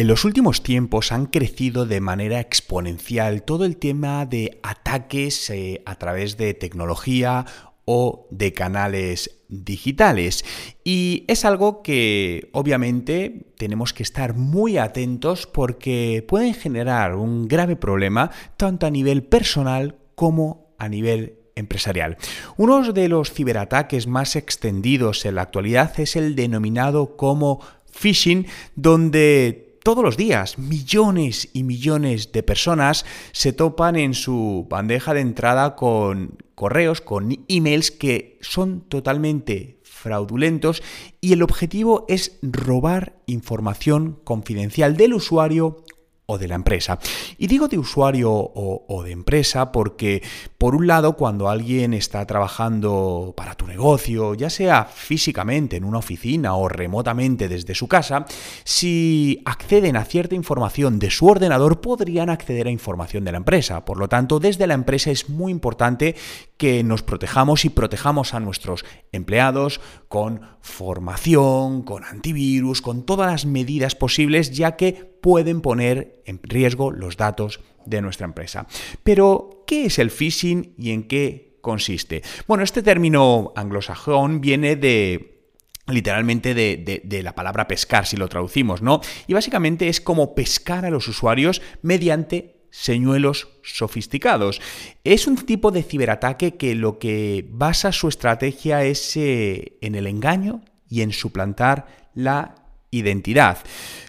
En los últimos tiempos han crecido de manera exponencial todo el tema de ataques eh, a través de tecnología o de canales digitales. Y es algo que obviamente tenemos que estar muy atentos porque pueden generar un grave problema tanto a nivel personal como a nivel empresarial. Uno de los ciberataques más extendidos en la actualidad es el denominado como phishing, donde todos los días millones y millones de personas se topan en su bandeja de entrada con correos, con emails que son totalmente fraudulentos y el objetivo es robar información confidencial del usuario o de la empresa. Y digo de usuario o, de empresa porque, por un lado, cuando alguien está trabajando para tu negocio, ya sea físicamente en una oficina o remotamente desde su casa, si acceden a cierta información de su ordenador, podrían acceder a información de la empresa. Por lo tanto, desde la empresa es muy importante que nos protejamos y protejamos a nuestros empleados con formación, con antivirus, con todas las medidas posibles, ya que pueden poner en riesgo los datos de nuestra empresa. Pero, ¿qué es el phishing y en qué consiste? Bueno, este término anglosajón viene de literalmente de, la palabra pescar, si lo traducimos, ¿no? Y básicamente es como pescar a los usuarios mediante señuelos sofisticados. Es un tipo de ciberataque que lo que basa su estrategia es eh, en el engaño y en suplantar la identidad.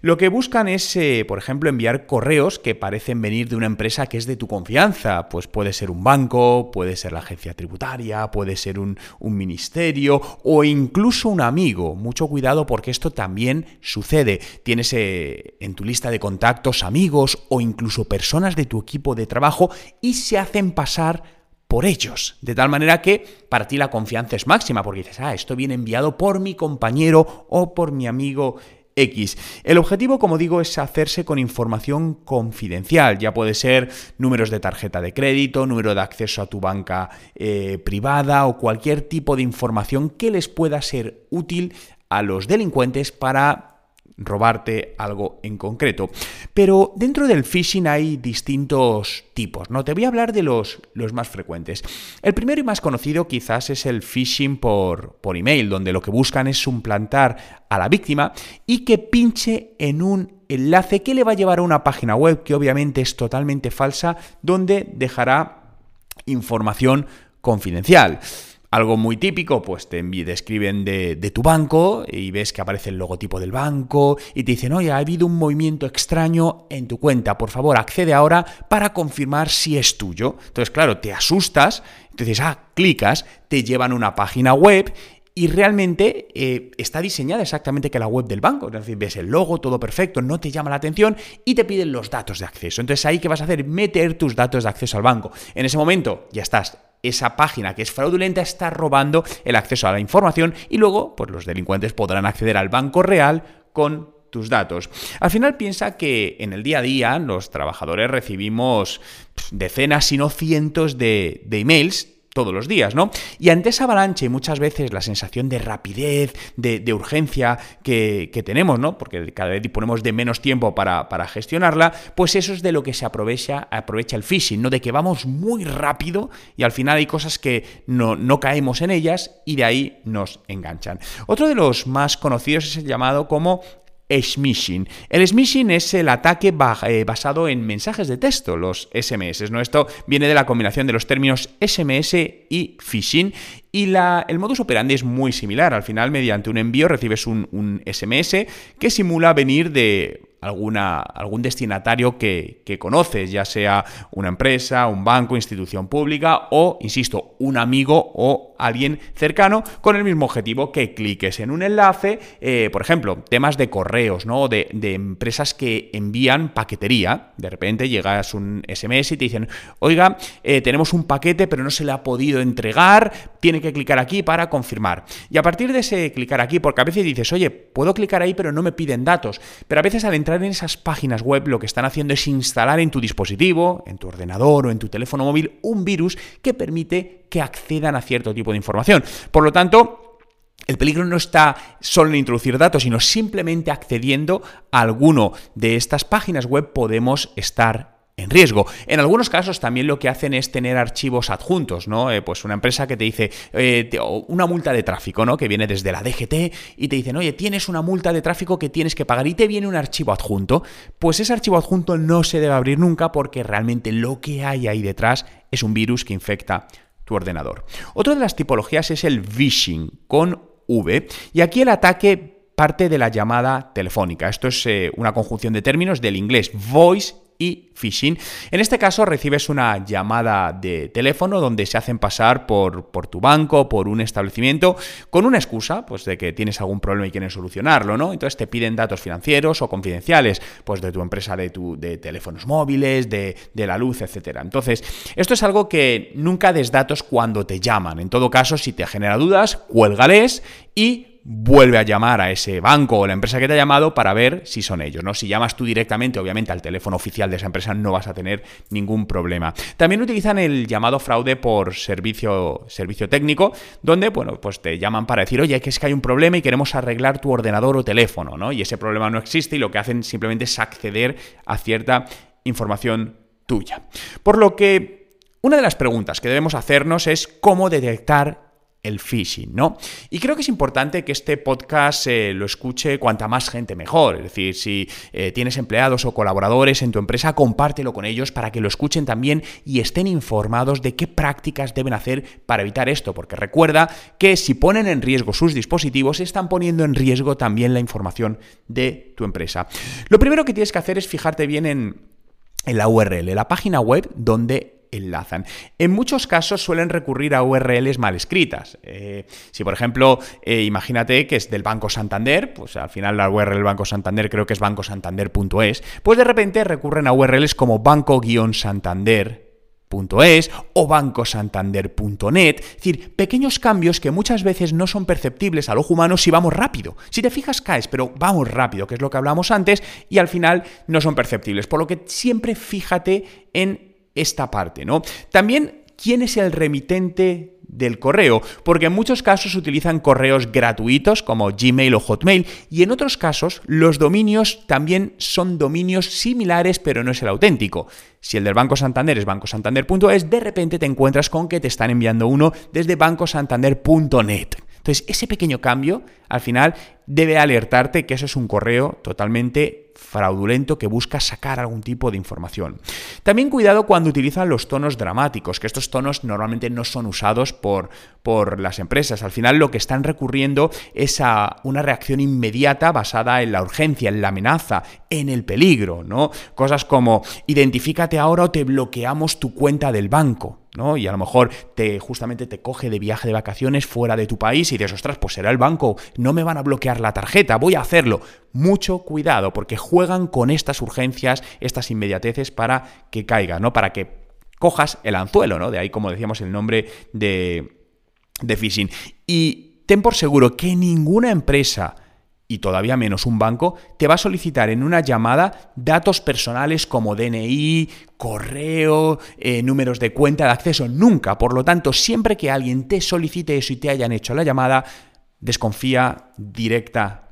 Lo que buscan es, eh, por ejemplo, enviar correos que parecen venir de una empresa que es de tu confianza. Pues puede ser un banco, puede ser la agencia tributaria, puede ser un, ministerio o incluso un amigo. Mucho cuidado porque esto también sucede. Tienes eh, en tu lista de contactos amigos o incluso personas de tu equipo de trabajo y se hacen pasar por ellos. De tal manera que para ti la confianza es máxima, porque dices, ah, esto viene enviado por mi compañero o por mi amigo X. El objetivo, como digo, es hacerse con información confidencial. Ya puede ser números de tarjeta de crédito, número de acceso a tu banca eh, privada o cualquier tipo de información que les pueda ser útil a los delincuentes para robarte algo en concreto. Pero dentro del phishing hay distintos tipos, ¿no? Te voy a hablar de los, los más frecuentes. El primero y más conocido quizás es el phishing por, por email, donde lo que buscan es suplantar a la víctima y que pinche en un enlace que le va a llevar a una página web que obviamente es totalmente falsa, donde dejará información confidencial. Algo muy típico, pues te describen de, tu banco y ves que aparece el logotipo del banco y te dicen, oye, ha habido un movimiento extraño en tu cuenta, por favor, accede ahora para confirmar si es tuyo. Entonces, claro, te asustas, entonces, ah, clicas, te llevan a una página web y realmente eh, está diseñada exactamente que la web del banco. Es decir, ves el logo, todo perfecto, no te llama la atención y te piden los datos de acceso. Entonces ahí qué vas a hacer, meter tus datos de acceso al banco. En ese momento ya estás esa página que es fraudulenta está robando el acceso a la información y luego pues los delincuentes podrán acceder al banco real con tus datos. Al final piensa que en el día a día los trabajadores recibimos decenas, si no cientos de, de emails todos los días, ¿no? Y ante esa avalancha y muchas veces la sensación de rapidez, de, urgencia que, tenemos, ¿no? Porque cada vez disponemos de menos tiempo para, gestionarla, pues eso es de lo que se aprovecha, el phishing, ¿no? De que vamos muy rápido y al final hay cosas que no caemos en ellas y de ahí nos enganchan. Otro de los más conocidos es el llamado como smishing. El smishing es el ataque eh, basado en mensajes de texto, los SMS. ¿no? Esto viene de la combinación de los términos SMS y phishing. Y la, el modus operandi es muy similar. Al final, mediante un envío, recibes un, SMS que simula venir de alguna, algún destinatario que, que, conoces, ya sea una empresa, un banco, institución pública o, insisto, un amigo o alguien cercano con el mismo objetivo que cliques en un enlace, eh, por ejemplo, temas de correos, ¿no? De, de, empresas que envían paquetería. De repente llegas un SMS y te dicen, oiga, eh, tenemos un paquete pero no se le ha podido entregar, tiene que clicar aquí para confirmar. Y a partir de ese clicar aquí, porque a veces dices, oye, puedo clicar ahí pero no me piden datos, pero a veces al entrar en esas páginas web lo que están haciendo es instalar en tu dispositivo, en tu ordenador o en tu teléfono móvil un virus que permite que accedan a cierto tipo de información. Por lo tanto, El peligro no está solo en introducir datos, sino simplemente accediendo a alguno de estas páginas web podemos estar en riesgo. En algunos casos también lo que hacen es tener archivos adjuntos, ¿no? Eh, pues una empresa que te dice eh, una multa de tráfico, ¿no? Que viene desde la DGT y te dicen, oye, tienes una multa de tráfico que tienes que pagar y te viene un archivo adjunto. Pues ese archivo adjunto no se debe abrir nunca porque realmente lo que hay ahí detrás es un virus que infecta tu ordenador. Otra de las tipologías es el phishing con V y aquí el ataque parte de la llamada telefónica. Esto es eh, una conjunción de términos del inglés voice y phishing. En este caso recibes una llamada de teléfono donde se hacen pasar por, por, tu banco, por un establecimiento, con una excusa, pues de que tienes algún problema y quieren solucionarlo, ¿no? Entonces te piden datos financieros o confidenciales, pues de tu empresa de, tu, de teléfonos móviles, de, de la luz, etcétera. Entonces, esto es algo que nunca des datos cuando te llaman. En todo caso, si te genera dudas, cuélgales y vuelve a llamar a ese banco o la empresa que te ha llamado para ver si son ellos, ¿no? Si llamas tú directamente, obviamente al teléfono oficial de esa empresa no vas a tener ningún problema. También utilizan el llamado fraude por servicio, servicio técnico, donde, bueno, pues te llaman para decir, oye, que es que hay un problema y queremos arreglar tu ordenador o teléfono, ¿no? Y ese problema no existe y lo que hacen simplemente es acceder a cierta información tuya. Por lo que una de las preguntas que debemos hacernos es cómo detectar el phishing, ¿no? Y creo que es importante que este podcast eh, lo escuche cuanta más gente mejor. Es decir, si eh, tienes empleados o colaboradores en tu empresa, compártelo con ellos para que lo escuchen también y estén informados de qué prácticas deben hacer para evitar esto. Porque recuerda que si ponen en riesgo sus dispositivos, están poniendo en riesgo también la información de tu empresa. Lo primero que tienes que hacer es fijarte bien en, la URL, la página web donde enlazan. En muchos casos suelen recurrir a URLs mal escritas. Eh, si, por ejemplo, eh, imagínate que es del Banco Santander, pues al final la URL del Banco Santander creo que es bancosantander.es, pues de repente recurren a URLs como banco-santander .es o bancosantander.net, es decir, pequeños cambios que muchas veces no son perceptibles al ojo humano si vamos rápido. Si te fijas caes, pero vamos rápido, que es lo que hablamos antes, y al final no son perceptibles. Por lo que siempre fíjate en esta parte, ¿no? También, ¿quién es el remitente del correo, porque en muchos casos utilizan correos gratuitos como Gmail o Hotmail y en otros casos los dominios también son dominios similares pero no es el auténtico. Si el del Banco Santander es bancosantander.es, de repente te encuentras con que te están enviando uno desde bancosantander.net. Entonces, ese pequeño cambio al final debe alertarte que eso es un correo totalmente fraudulento que busca sacar algún tipo de información. También cuidado cuando utilizan los tonos dramáticos, que estos tonos normalmente no son usados por, por las empresas. Al final lo que están recurriendo es a una reacción inmediata basada en la urgencia, en la amenaza, en el peligro, ¿no? Cosas como identifícate ahora o te bloqueamos tu cuenta del banco. Y a lo mejor te justamente te coge de viaje de vacaciones fuera de tu país y dices, ostras, pues será el banco, no me van a bloquear la tarjeta, voy a hacerlo. Mucho cuidado, porque juegan con estas urgencias, estas inmediateces para que caiga, ¿no? Para que cojas el anzuelo, ¿no? De ahí, como decíamos, el nombre de, de phishing. Y ten por seguro que ninguna empresa y todavía menos un banco, te va a solicitar en una llamada datos personales como DNI, correo, eh, números de cuenta de acceso. Nunca. Por lo tanto, siempre que alguien te solicite eso y te hayan hecho la llamada, desconfía directa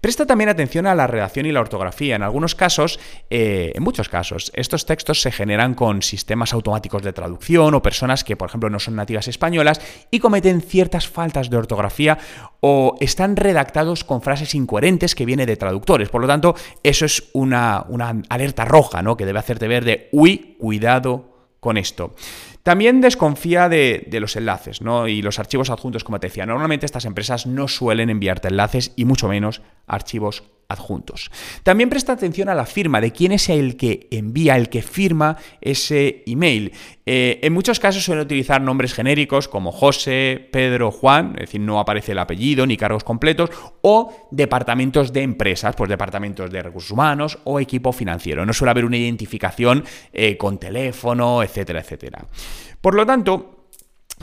Presta también atención a la redacción y la ortografía. En algunos casos, eh, en muchos casos, estos textos se generan con sistemas automáticos de traducción o personas que, por ejemplo, no son nativas españolas y cometen ciertas faltas de ortografía o están redactados con frases incoherentes que vienen de traductores. Por lo tanto, eso es una, una alerta roja, ¿no? Que debe hacerte ver de, uy, cuidado con esto. También desconfía de, los enlaces ¿no? y los archivos adjuntos, como te decía. Normalmente estas empresas no suelen enviarte enlaces y mucho menos archivos. También presta atención a la firma de quién es el que envía, el que firma ese email. Eh, en muchos casos suelen utilizar nombres genéricos como José, Pedro, Juan, es decir, no aparece el apellido ni cargos completos, o departamentos de empresas, pues departamentos de recursos humanos o equipo financiero. No suele haber una identificación eh, con teléfono, etcétera, etcétera. Por lo tanto,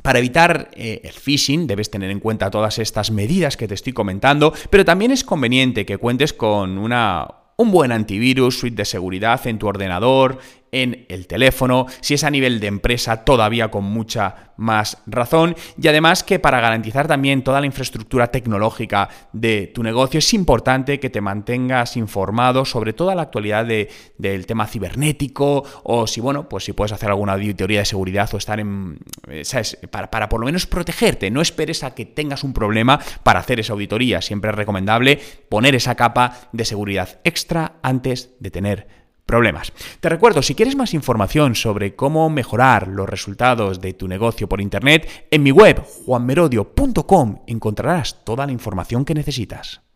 para evitar eh, el phishing debes tener en cuenta todas estas medidas que te estoy comentando, pero también es conveniente que cuentes con una, un buen antivirus, suite de seguridad en tu ordenador en el teléfono, si es a nivel de empresa todavía con mucha más razón. Y además que para garantizar también toda la infraestructura tecnológica de tu negocio es importante que te mantengas informado sobre toda la actualidad del tema cibernético o si bueno, pues si puedes hacer alguna auditoría de seguridad o estar en, eh. Para, para por lo menos protegerte, no esperes a que tengas un problema para hacer esa auditoría, siempre es recomendable poner esa capa de seguridad extra antes de tener problemas. Te recuerdo, si quieres más información sobre cómo mejorar los resultados de tu negocio por Internet, en mi web juanmerodio.com encontrarás toda la información que necesitas.